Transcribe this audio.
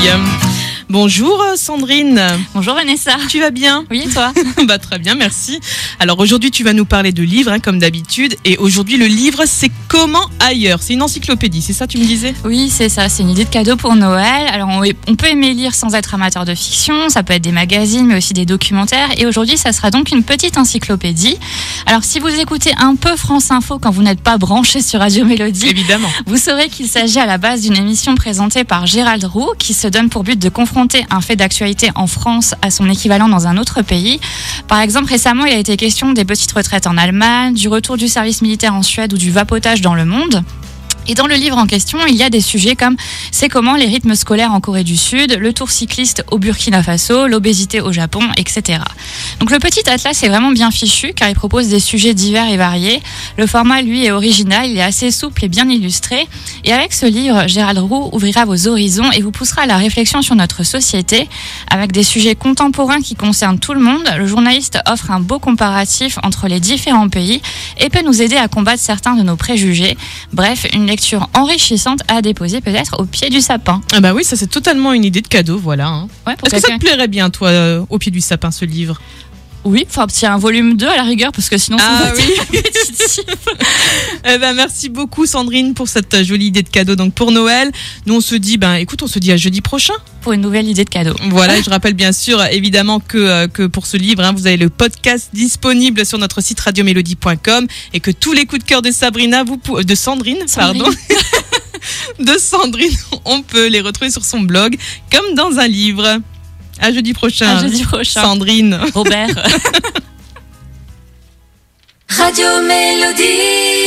William. Bonjour euh, Sandrine. Bonjour Vanessa. Tu vas bien Oui, et toi Bah très bien, merci. Alors aujourd'hui, tu vas nous parler de livres, hein, comme d'habitude. Et aujourd'hui, le livre, c'est Comment ailleurs? C'est une encyclopédie, c'est ça, tu me disais? Oui, c'est ça. C'est une idée de cadeau pour Noël. Alors on, on peut aimer lire sans être amateur de fiction. Ça peut être des magazines, mais aussi des documentaires. Et aujourd'hui, ça sera donc une petite encyclopédie. Alors si vous écoutez un peu France Info quand vous n'êtes pas branché sur Radio Mélodie, Évidemment. vous saurez qu'il s'agit à la base d'une émission présentée par Gérald Roux qui se donne pour but de confronter un fait d'actualité en France à son équivalent dans un autre pays. Par exemple, récemment, il a été question des petites retraites en Allemagne, du retour du service militaire en Suède ou du vapotage dans le monde. Et dans le livre en question, il y a des sujets comme c'est comment les rythmes scolaires en Corée du Sud, le tour cycliste au Burkina Faso, l'obésité au Japon, etc. Donc le petit atlas est vraiment bien fichu car il propose des sujets divers et variés. Le format, lui, est original, il est assez souple et bien illustré. Et avec ce livre, Gérald Roux ouvrira vos horizons et vous poussera à la réflexion sur notre société. Avec des sujets contemporains qui concernent tout le monde, le journaliste offre un beau comparatif entre les différents pays et peut nous aider à combattre certains de nos préjugés. Bref, une enrichissante à déposer peut-être au pied du sapin. Ah bah oui, ça c'est totalement une idée de cadeau, voilà. hein. Ouais, Est-ce que ça te plairait bien, toi, euh, au pied du sapin, ce livre? Oui, faut un petit un volume 2 à la rigueur parce que sinon Ah c'est oui. répétitif. Eh ben, merci beaucoup Sandrine pour cette euh, jolie idée de cadeau donc pour Noël. Nous on se dit ben écoute on se dit à jeudi prochain. pour une nouvelle idée de cadeau. Voilà, et je rappelle bien sûr évidemment que euh, que pour ce livre hein, vous avez le podcast disponible sur notre site radiomélodie.com et que tous les coups de cœur de Sabrina vous euh, de Sandrine, Sandrine. pardon. de Sandrine, on peut les retrouver sur son blog comme dans un livre. À jeudi prochain. À jeudi prochain. Sandrine. Robert. Radio Mélodie.